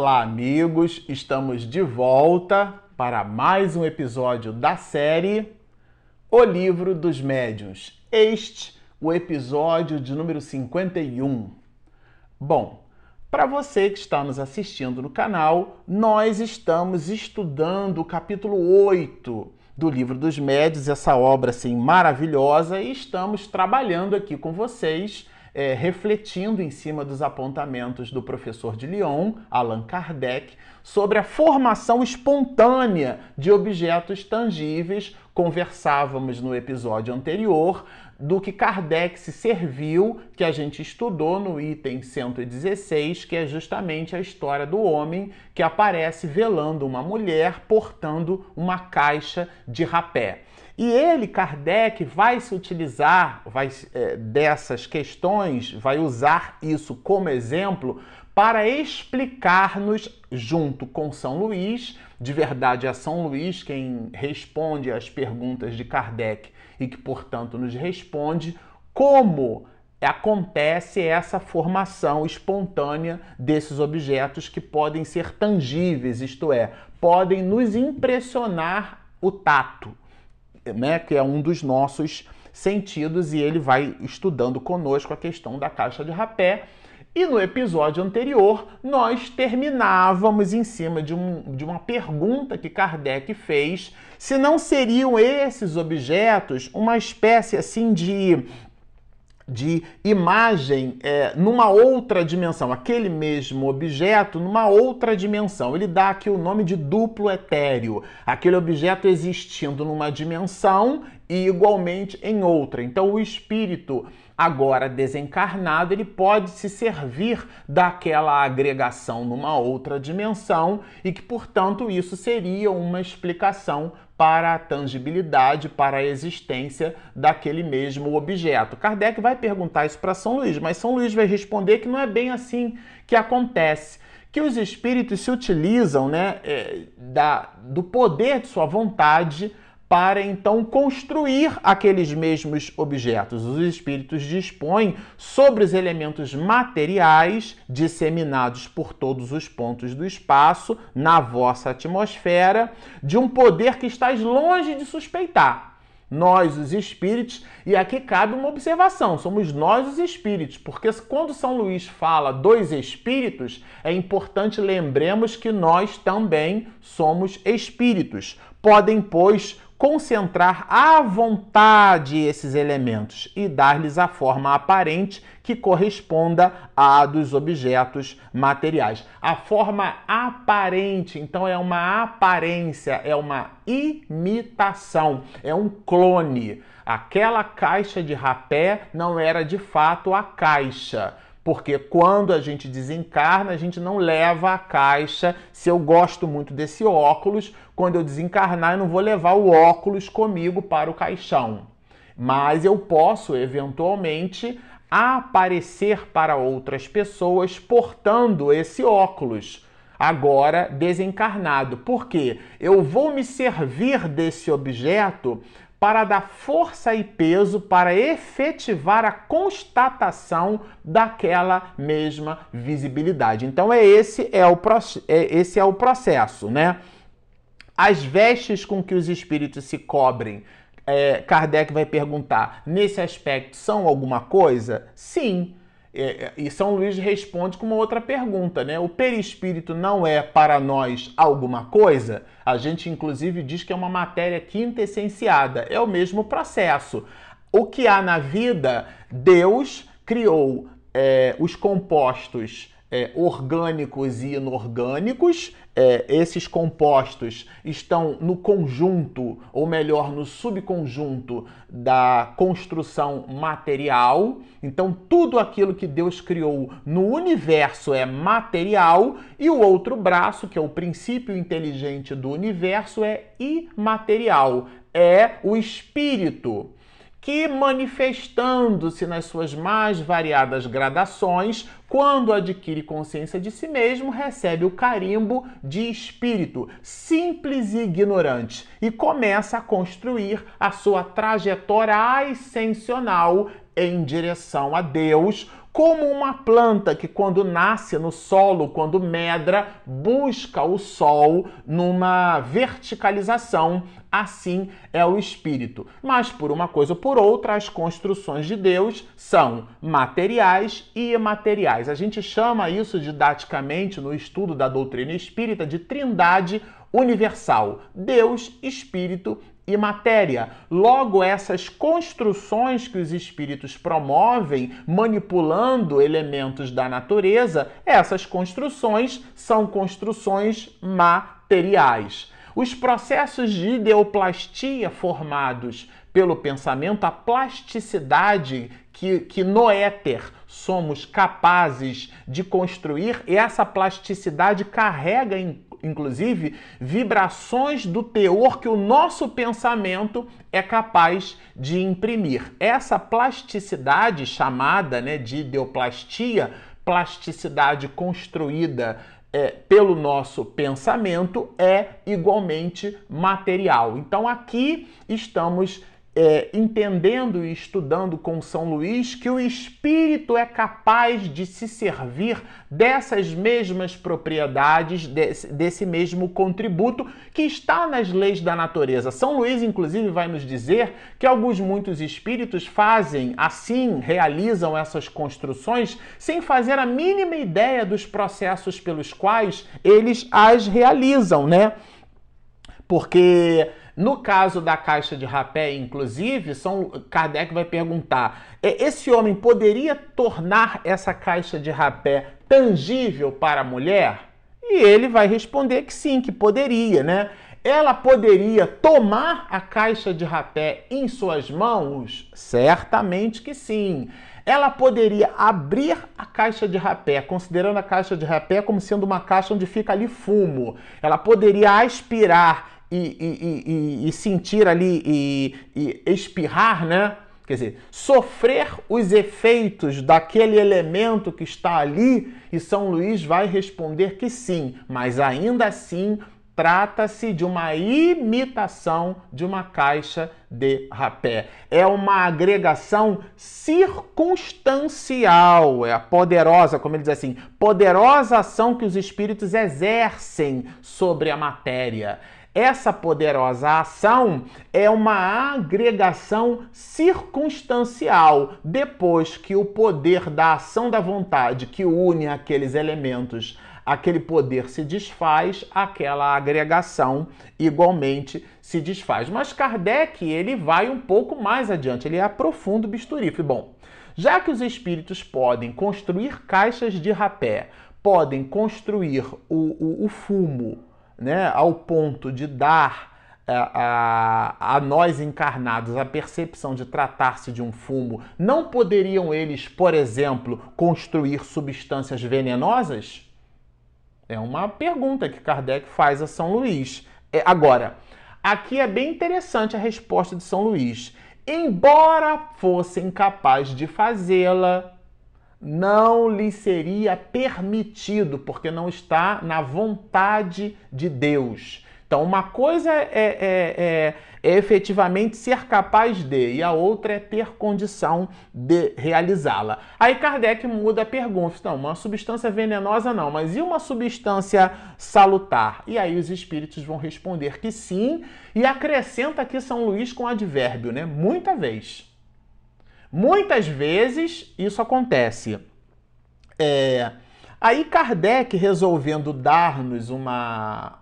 Olá, amigos! Estamos de volta para mais um episódio da série O Livro dos Médiuns. Este, o episódio de número 51. Bom, para você que está nos assistindo no canal, nós estamos estudando o capítulo 8 do Livro dos Médiuns, essa obra assim maravilhosa, e estamos trabalhando aqui com vocês é, refletindo em cima dos apontamentos do professor de Lyon, Allan Kardec, sobre a formação espontânea de objetos tangíveis. Conversávamos no episódio anterior do que Kardec se serviu, que a gente estudou no item 116, que é justamente a história do homem que aparece velando uma mulher portando uma caixa de rapé. E ele, Kardec, vai se utilizar vai, é, dessas questões, vai usar isso como exemplo para explicar-nos, junto com São Luís, de verdade é São Luís quem responde às perguntas de Kardec e que, portanto, nos responde como acontece essa formação espontânea desses objetos que podem ser tangíveis, isto é, podem nos impressionar o tato né, que é um dos nossos sentidos, e ele vai estudando conosco a questão da caixa de rapé. E no episódio anterior, nós terminávamos em cima de, um, de uma pergunta que Kardec fez: se não seriam esses objetos uma espécie assim de de imagem é, numa outra dimensão, aquele mesmo objeto numa outra dimensão. Ele dá aqui o nome de duplo etéreo, aquele objeto existindo numa dimensão e igualmente em outra. Então o espírito agora desencarnado, ele pode se servir daquela agregação numa outra dimensão e que, portanto, isso seria uma explicação para a tangibilidade, para a existência daquele mesmo objeto. Kardec vai perguntar isso para São Luís, mas São Luís vai responder que não é bem assim que acontece. Que os espíritos se utilizam né, é, da, do poder de sua vontade para então construir aqueles mesmos objetos. Os espíritos dispõem sobre os elementos materiais disseminados por todos os pontos do espaço, na vossa atmosfera, de um poder que estás longe de suspeitar. Nós, os espíritos, e aqui cabe uma observação: somos nós os espíritos, porque quando São Luís fala dos espíritos, é importante lembremos que nós também somos espíritos. Podem, pois, concentrar à vontade esses elementos e dar-lhes a forma aparente que corresponda à dos objetos materiais. A forma aparente, então, é uma aparência, é uma imitação, é um clone. Aquela caixa de rapé não era de fato a caixa porque quando a gente desencarna, a gente não leva a caixa. Se eu gosto muito desse óculos, quando eu desencarnar, eu não vou levar o óculos comigo para o caixão. Mas eu posso, eventualmente, aparecer para outras pessoas portando esse óculos agora desencarnado. Porque eu vou me servir desse objeto para dar força e peso para efetivar a constatação daquela mesma visibilidade. Então é esse é o, é, esse é o processo, né? As vestes com que os espíritos se cobrem, é, Kardec vai perguntar, nesse aspecto são alguma coisa? Sim, é, é, e São Luís responde com uma outra pergunta, né? O perispírito não é para nós alguma coisa? A gente, inclusive, diz que é uma matéria quintessenciada. É o mesmo processo. O que há na vida, Deus criou é, os compostos é, orgânicos e inorgânicos. É, esses compostos estão no conjunto, ou melhor, no subconjunto da construção material. Então, tudo aquilo que Deus criou no universo é material, e o outro braço, que é o princípio inteligente do universo, é imaterial é o espírito que, manifestando-se nas suas mais variadas gradações, quando adquire consciência de si mesmo, recebe o carimbo de espírito, simples e ignorante, e começa a construir a sua trajetória ascensional em direção a Deus, como uma planta que, quando nasce no solo, quando medra, busca o sol numa verticalização. Assim é o espírito. Mas, por uma coisa ou por outra, as construções de Deus são materiais e imateriais. A gente chama isso didaticamente, no estudo da doutrina espírita, de trindade universal: Deus, Espírito e matéria. Logo, essas construções que os espíritos promovem, manipulando elementos da natureza, essas construções são construções materiais. Os processos de ideoplastia formados pelo pensamento, a plasticidade que, que no éter somos capazes de construir, e essa plasticidade carrega inclusive, vibrações do teor que o nosso pensamento é capaz de imprimir. Essa plasticidade chamada né, de ideoplastia, plasticidade construída é, pelo nosso pensamento, é igualmente material. Então aqui estamos é, entendendo e estudando com São Luís que o espírito é capaz de se servir dessas mesmas propriedades, desse, desse mesmo contributo que está nas leis da natureza. São Luís, inclusive, vai nos dizer que alguns muitos espíritos fazem assim, realizam essas construções sem fazer a mínima ideia dos processos pelos quais eles as realizam, né? Porque no caso da caixa de rapé, inclusive, São Kardec vai perguntar: é, esse homem poderia tornar essa caixa de rapé tangível para a mulher? E ele vai responder que sim, que poderia, né? Ela poderia tomar a caixa de rapé em suas mãos? Certamente que sim. Ela poderia abrir a caixa de rapé, considerando a caixa de rapé como sendo uma caixa onde fica ali fumo. Ela poderia aspirar e, e, e, sentir ali e, espirrar, né? Quer dizer, sofrer os efeitos daquele elemento que está ali, e São Luís vai responder que sim, mas ainda assim trata-se de uma imitação de uma caixa de rapé. É uma agregação circunstancial, é a poderosa, como ele diz assim, poderosa ação que os espíritos exercem sobre a matéria. Essa poderosa ação é uma agregação circunstancial depois que o poder da ação da vontade que une aqueles elementos aquele poder se desfaz, aquela agregação igualmente se desfaz. Mas Kardec, ele vai um pouco mais adiante, ele aprofunda o bisturi. Bom, já que os espíritos podem construir caixas de rapé, podem construir o, o, o fumo, né, ao ponto de dar a, é, a, a, nós encarnados a percepção de tratar-se de um fumo, não poderiam eles, por exemplo, construir substâncias venenosas? É uma pergunta que Kardec faz a São Luís. É, agora, aqui é bem interessante a resposta de São Luís. Embora fossem capazes de fazê-la, não lhe seria permitido, porque não está na vontade de Deus. Então, uma coisa é, é, é, é, efetivamente ser capaz de, e a outra é ter condição de realizá-la. Aí Kardec muda a pergunta: não, uma substância venenosa não, mas e uma substância salutar? E aí os espíritos vão responder que sim, e acrescenta aqui São Luís com advérbio, né? Muita vez. Muitas vezes isso acontece. É, aí Kardec resolvendo dar-nos uma,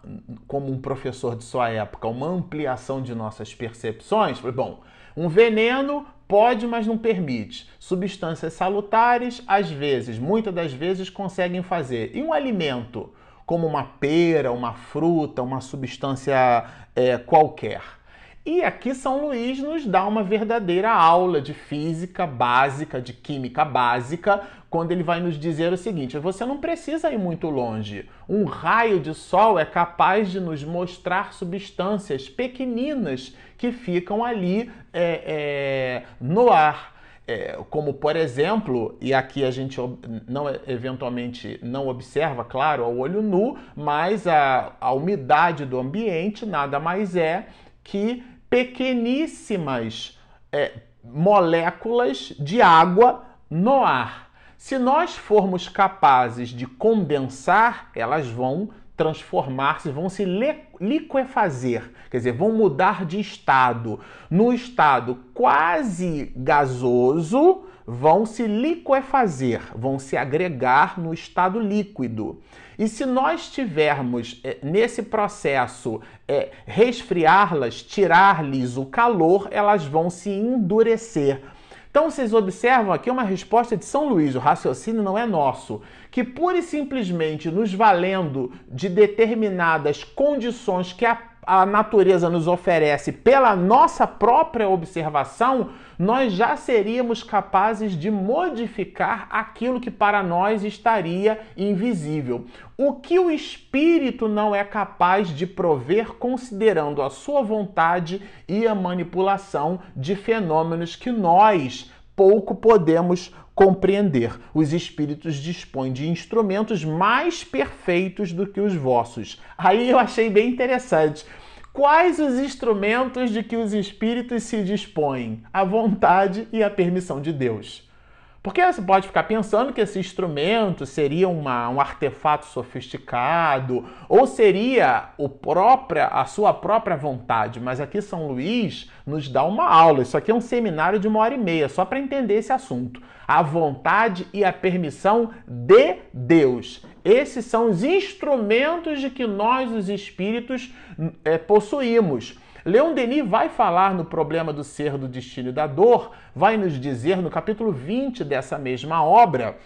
como um professor de sua época, uma ampliação de nossas percepções, foi bom. Um veneno pode, mas não permite. Substâncias salutares, às vezes, muitas das vezes, conseguem fazer. E um alimento, como uma pera, uma fruta, uma substância é, qualquer e aqui São Luís nos dá uma verdadeira aula de física básica, de química básica, quando ele vai nos dizer o seguinte: você não precisa ir muito longe. Um raio de sol é capaz de nos mostrar substâncias pequeninas que ficam ali é, é, no ar. É, como por exemplo, e aqui a gente não eventualmente não observa, claro, ao olho nu, mas a, a umidade do ambiente nada mais é que pequeníssimas é, moléculas de água no ar. Se nós formos capazes de condensar, elas vão transformar-se, vão se liquefazer, quer dizer, vão mudar de estado. No estado quase gasoso, vão se liquefazer, vão se agregar no estado líquido. E se nós tivermos é, nesse processo é, resfriá-las, tirar-lhes o calor, elas vão se endurecer. Então vocês observam aqui uma resposta de São Luís, o raciocínio não é nosso, que pura e simplesmente nos valendo de determinadas condições que a, a natureza nos oferece pela nossa própria observação, nós já seríamos capazes de modificar aquilo que para nós estaria invisível. O que o espírito não é capaz de prover, considerando a sua vontade e a manipulação de fenômenos que nós pouco podemos compreender. Os espíritos dispõem de instrumentos mais perfeitos do que os vossos. Aí eu achei bem interessante. Quais os instrumentos de que os espíritos se dispõem? A vontade e a permissão de Deus. Porque você pode ficar pensando que esse instrumento seria uma, um artefato sofisticado ou seria o própria, a sua própria vontade, mas aqui São Luís nos dá uma aula. Isso aqui é um seminário de uma hora e meia, só para entender esse assunto. A vontade e a permissão de Deus. Esses são os instrumentos de que nós, os espíritos, é, possuímos. Leon Denis vai falar no problema do ser, do destino e da dor, vai nos dizer no capítulo 20 dessa mesma obra,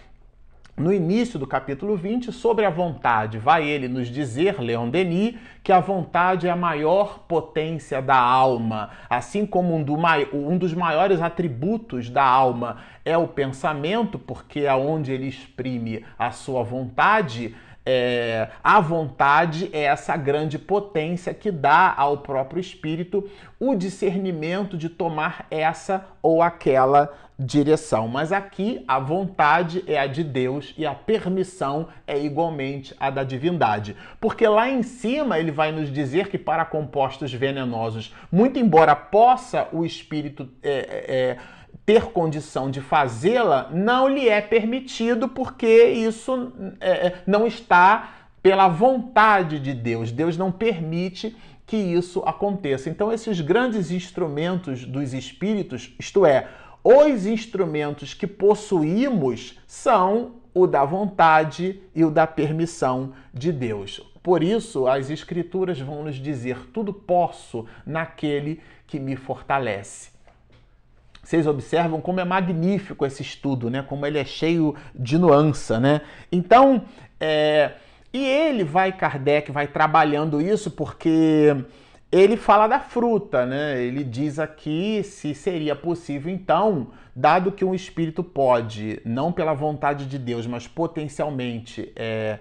no início do capítulo 20, sobre a vontade. Vai ele nos dizer, Leon Denis, que a vontade é a maior potência da alma, assim como um, do, um dos maiores atributos da alma é o pensamento, porque é onde ele exprime a sua vontade é, a vontade é essa grande potência que dá ao próprio espírito o discernimento de tomar essa ou aquela direção. Mas aqui a vontade é a de Deus e a permissão é igualmente a da divindade. Porque lá em cima ele vai nos dizer que para compostos venenosos, muito embora possa o espírito. É, é, ter condição de fazê-la, não lhe é permitido, porque isso é, é, não está pela vontade de Deus. Deus não permite que isso aconteça. Então, esses grandes instrumentos dos espíritos, isto é, os instrumentos que possuímos, são o da vontade e o da permissão de Deus. Por isso, as Escrituras vão nos dizer: tudo posso naquele que me fortalece. Vocês observam como é magnífico esse estudo, né? Como ele é cheio de nuance, né? Então, é... e ele vai, Kardec, vai trabalhando isso porque ele fala da fruta, né? Ele diz aqui se seria possível, então, dado que um espírito pode, não pela vontade de Deus, mas potencialmente é,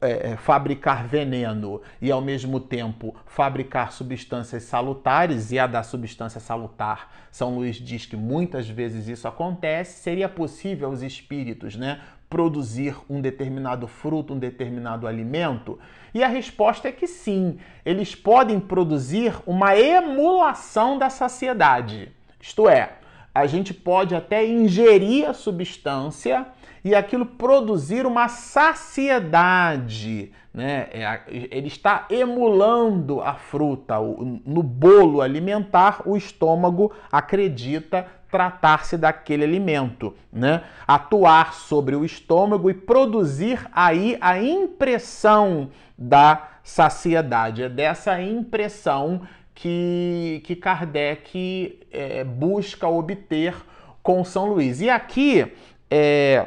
é, é, fabricar veneno e ao mesmo tempo fabricar substâncias salutares e a da substância salutar, São Luís diz que muitas vezes isso acontece, seria possível aos espíritos, né, produzir um determinado fruto, um determinado alimento? E a resposta é que sim, eles podem produzir uma emulação da saciedade. Isto é, a gente pode até ingerir a substância e aquilo produzir uma saciedade. Né? É ele está emulando a fruta. No bolo alimentar, o estômago acredita tratar-se daquele alimento, né? Atuar sobre o estômago e produzir aí a impressão da saciedade. É dessa impressão que, que Kardec é, busca obter com São Luís. E aqui, é,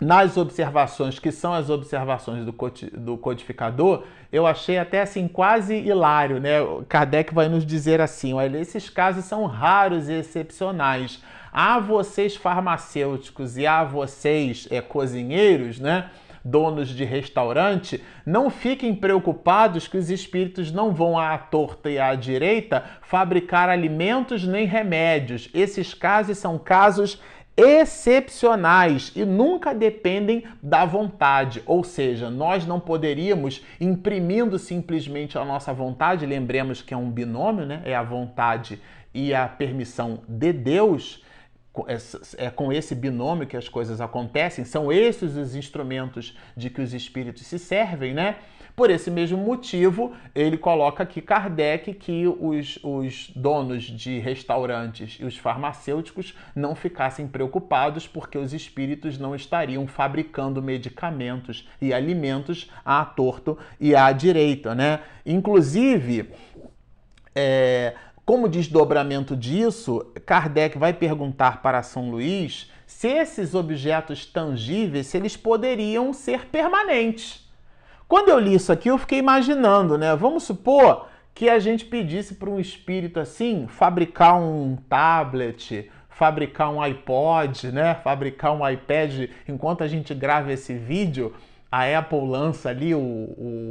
nas observações, que são as observações do codificador, eu achei até assim quase hilário, né? Kardec vai nos dizer assim: olha, esses casos são raros e excepcionais. A vocês farmacêuticos e a vocês é, cozinheiros, né? Donos de restaurante, não fiquem preocupados que os espíritos não vão à torta e à direita fabricar alimentos nem remédios. Esses casos são casos excepcionais e nunca dependem da vontade, ou seja, nós não poderíamos imprimindo simplesmente a nossa vontade, lembremos que é um binômio, né? É a vontade e a permissão de Deus, é com esse binômio que as coisas acontecem, são esses os instrumentos de que os espíritos se servem, né? Por esse mesmo motivo, ele coloca aqui Kardec que os, os donos de restaurantes e os farmacêuticos não ficassem preocupados porque os espíritos não estariam fabricando medicamentos e alimentos à torto e à direita, né? Inclusive, é, como desdobramento disso, Kardec vai perguntar para São Luís se esses objetos tangíveis se eles poderiam ser permanentes. Quando eu li isso aqui, eu fiquei imaginando, né? Vamos supor que a gente pedisse para um espírito assim fabricar um tablet, fabricar um iPod, né? Fabricar um iPad. Enquanto a gente grava esse vídeo, a Apple lança ali o, o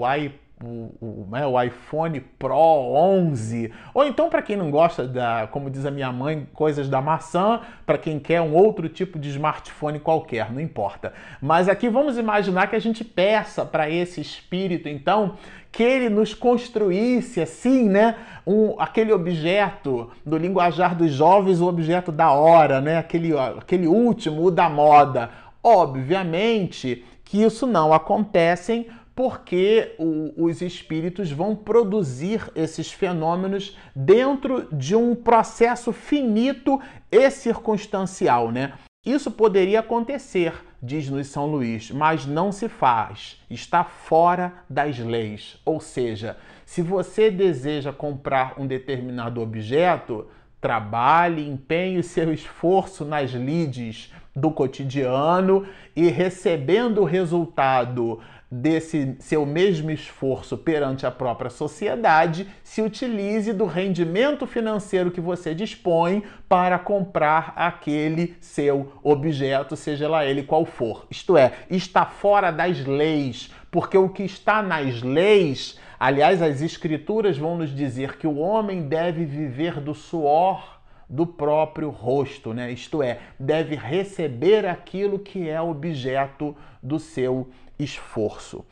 o, o, né, o, iPhone Pro 11, ou então para quem não gosta da, como diz a minha mãe, coisas da maçã, para quem quer um outro tipo de smartphone qualquer, não importa. Mas aqui vamos imaginar que a gente peça para esse espírito, então, que ele nos construísse assim, né, um, aquele objeto do linguajar dos jovens, o objeto da hora, né, aquele, aquele último, o da moda. Obviamente que isso não acontece porque o, os espíritos vão produzir esses fenômenos dentro de um processo finito e circunstancial, né? Isso poderia acontecer, diz-nos São Luís, mas não se faz. Está fora das leis. Ou seja, se você deseja comprar um determinado objeto, trabalhe, empenhe seu esforço nas lides do cotidiano e recebendo o resultado desse seu mesmo esforço perante a própria sociedade, se utilize do rendimento financeiro que você dispõe para comprar aquele seu objeto, seja lá ele qual for. Isto é, está fora das leis, porque o que está nas leis, aliás, as escrituras vão nos dizer que o homem deve viver do suor do próprio rosto, né? Isto é, deve receber aquilo que é objeto do seu esforço.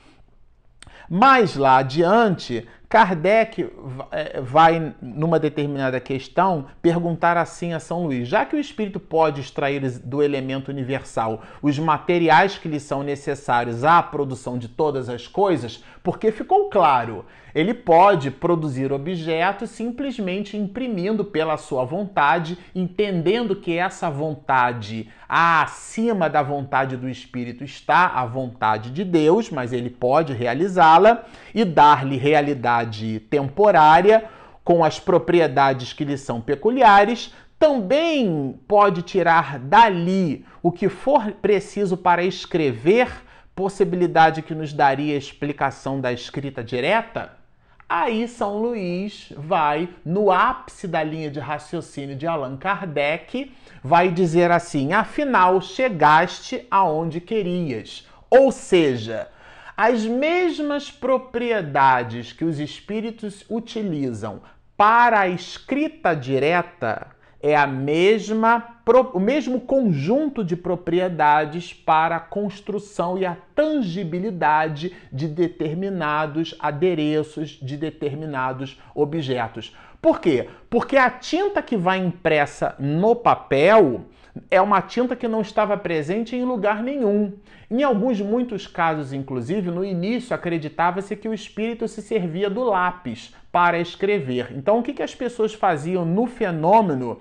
Mais lá adiante, Kardec eh, vai, numa determinada questão, perguntar assim a São Luís: já que o espírito pode extrair do elemento universal os materiais que lhe são necessários à produção de todas as coisas, porque ficou claro? Ele pode produzir objetos simplesmente imprimindo pela sua vontade, entendendo que essa vontade acima da vontade do espírito está a vontade de Deus, mas ele pode realizá-la e dar-lhe realidade temporária com as propriedades que lhe são peculiares, também pode tirar dali o que for preciso para escrever, possibilidade que nos daria explicação da escrita direta? Aí São Luís vai, no ápice da linha de raciocínio de Allan Kardec, vai dizer assim: afinal, chegaste aonde querias. Ou seja, as mesmas propriedades que os espíritos utilizam para a escrita direta é a mesma, o mesmo conjunto de propriedades para a construção e a tangibilidade de determinados adereços, de determinados objetos. Por quê? Porque a tinta que vai impressa no papel é uma tinta que não estava presente em lugar nenhum. Em alguns, muitos casos, inclusive, no início acreditava-se que o espírito se servia do lápis para escrever. Então, o que, que as pessoas faziam no fenômeno,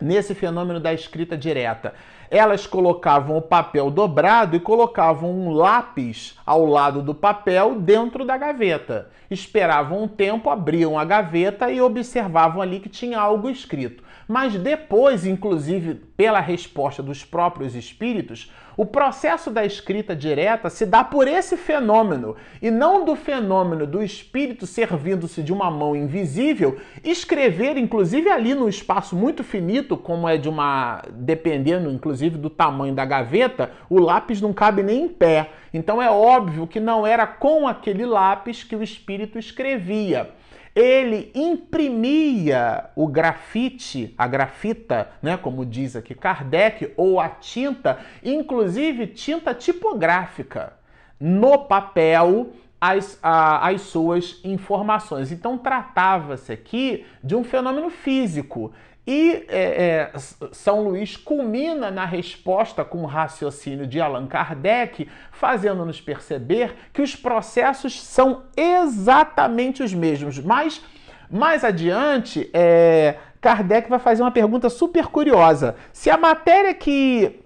nesse fenômeno da escrita direta? Elas colocavam o papel dobrado e colocavam um lápis ao lado do papel dentro da gaveta. Esperavam um tempo, abriam a gaveta e observavam ali que tinha algo escrito. Mas depois, inclusive pela resposta dos próprios espíritos, o processo da escrita direta se dá por esse fenômeno e não do fenômeno do espírito servindo-se de uma mão invisível, escrever, inclusive ali no espaço muito finito, como é de uma. dependendo inclusive do tamanho da gaveta, o lápis não cabe nem em pé. Então é óbvio que não era com aquele lápis que o espírito escrevia ele imprimia o grafite, a grafita, né, como diz aqui Kardec, ou a tinta, inclusive tinta tipográfica, no papel as, a, as suas informações. Então, tratava-se aqui de um fenômeno físico. E é, é, São Luís culmina na resposta com o raciocínio de Allan Kardec, fazendo-nos perceber que os processos são exatamente os mesmos. Mas mais adiante, é, Kardec vai fazer uma pergunta super curiosa. Se a matéria que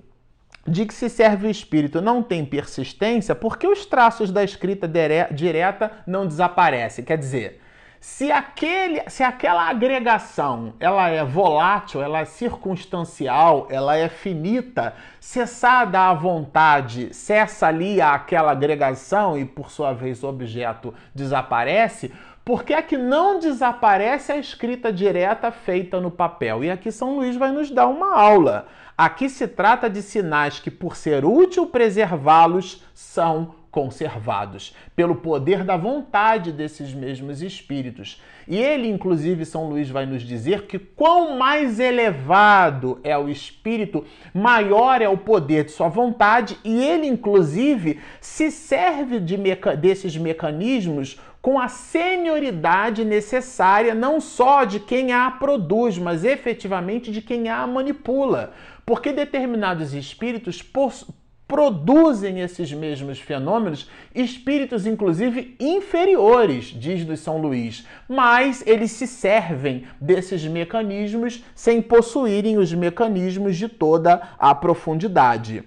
de que se serve o espírito não tem persistência, por que os traços da escrita direta não desaparecem? Quer dizer, se, aquele, se aquela agregação ela é volátil, ela é circunstancial, ela é finita, cessada a vontade, cessa ali aquela agregação e por sua vez o objeto desaparece, por que é que não desaparece a escrita direta feita no papel? E aqui São Luís vai nos dar uma aula. Aqui se trata de sinais que, por ser útil preservá-los, são conservados pelo poder da vontade desses mesmos espíritos. E ele, inclusive, São Luís vai nos dizer que quão mais elevado é o espírito, maior é o poder de sua vontade, e ele, inclusive, se serve de meca desses mecanismos com a senioridade necessária não só de quem a produz, mas efetivamente de quem a manipula. Porque determinados espíritos produzem esses mesmos fenômenos, espíritos inclusive inferiores, diz do São Luís, mas eles se servem desses mecanismos sem possuírem os mecanismos de toda a profundidade.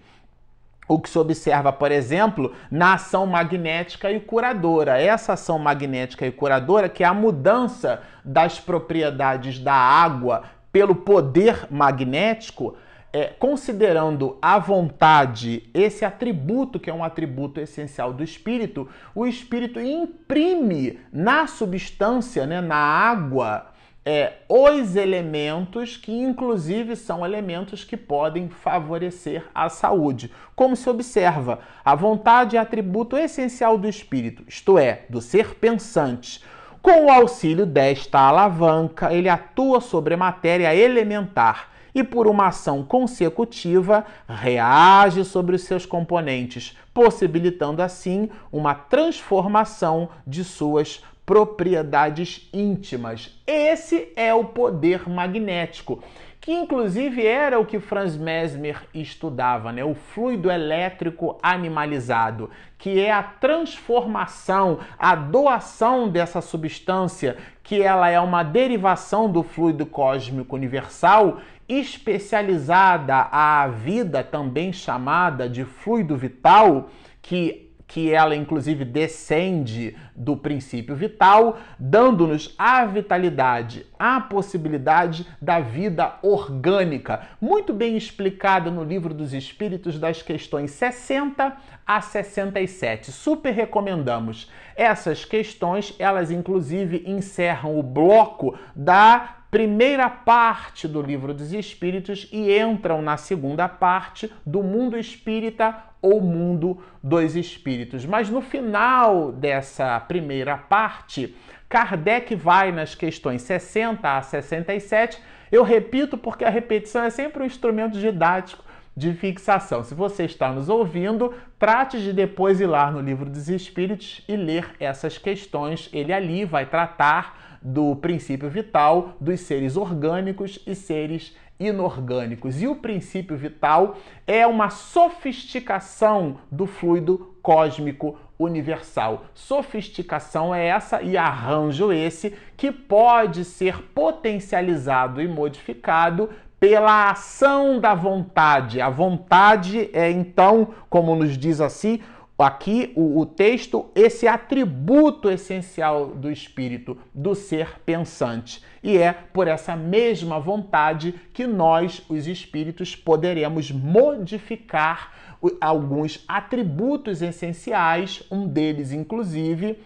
O que se observa, por exemplo, na ação magnética e curadora. Essa ação magnética e curadora, que é a mudança das propriedades da água pelo poder magnético, é, considerando a vontade, esse atributo que é um atributo essencial do espírito, o espírito imprime na substância, né, na água, é, os elementos que, inclusive, são elementos que podem favorecer a saúde. Como se observa, a vontade é atributo essencial do espírito, isto é, do ser pensante. Com o auxílio desta alavanca, ele atua sobre a matéria elementar e, por uma ação consecutiva, reage sobre os seus componentes, possibilitando assim uma transformação de suas propriedades íntimas. Esse é o poder magnético, que inclusive era o que Franz Mesmer estudava, né? O fluido elétrico animalizado, que é a transformação, a doação dessa substância, que ela é uma derivação do fluido cósmico universal, especializada à vida, também chamada de fluido vital, que que ela inclusive descende do princípio vital, dando-nos a vitalidade, a possibilidade da vida orgânica, muito bem explicada no Livro dos Espíritos das questões 60 a 67. Super recomendamos. Essas questões, elas inclusive encerram o bloco da primeira parte do Livro dos Espíritos e entram na segunda parte do mundo espírita ou mundo dos espíritos. Mas no final dessa primeira parte, Kardec vai nas questões 60 a 67. Eu repito porque a repetição é sempre um instrumento didático de fixação. Se você está nos ouvindo, trate de depois ir lá no Livro dos Espíritos e ler essas questões. Ele ali vai tratar do princípio vital dos seres orgânicos e seres inorgânicos. E o princípio vital é uma sofisticação do fluido cósmico universal. Sofisticação é essa e arranjo esse que pode ser potencializado e modificado pela ação da vontade. A vontade é então, como nos diz assim, aqui o, o, texto esse atributo essencial do espírito, do ser pensante. E é por essa mesma vontade que nós, os espíritos, poderemos modificar alguns atributos essenciais, um deles, inclusive,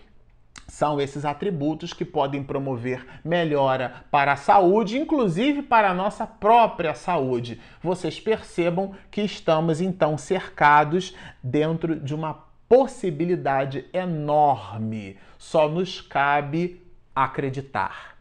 são esses atributos que podem promover melhora para a saúde, inclusive para a nossa própria saúde. Vocês percebam que estamos então cercados dentro de uma possibilidade enorme. Só nos cabe acreditar.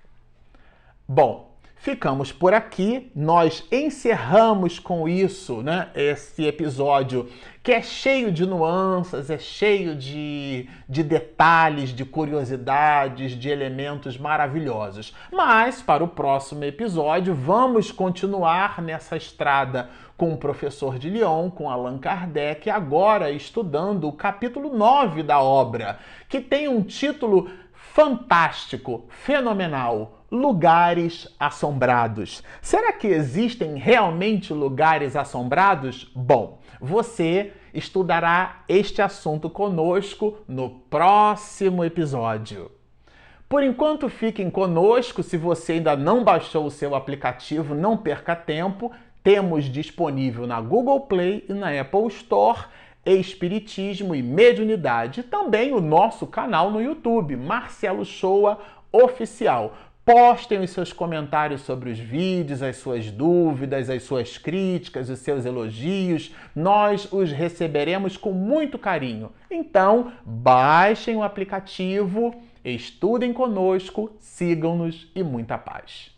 Bom, ficamos por aqui. Nós encerramos com isso, né? Esse episódio que é cheio de nuances, é cheio de, de detalhes, de curiosidades, de elementos maravilhosos. Mas para o próximo episódio, vamos continuar nessa estrada com o professor de Lyon, com Allan Kardec, agora estudando o capítulo 9 da obra, que tem um título fantástico, fenomenal lugares assombrados. Será que existem realmente lugares assombrados? Bom, você estudará este assunto conosco no próximo episódio. Por enquanto, fiquem conosco. Se você ainda não baixou o seu aplicativo, não perca tempo. Temos disponível na Google Play e na Apple Store Espiritismo e Mediunidade. Também o nosso canal no YouTube, Marcelo Shoa Oficial. Postem os seus comentários sobre os vídeos, as suas dúvidas, as suas críticas, os seus elogios. Nós os receberemos com muito carinho. Então, baixem o aplicativo, estudem conosco, sigam-nos e muita paz.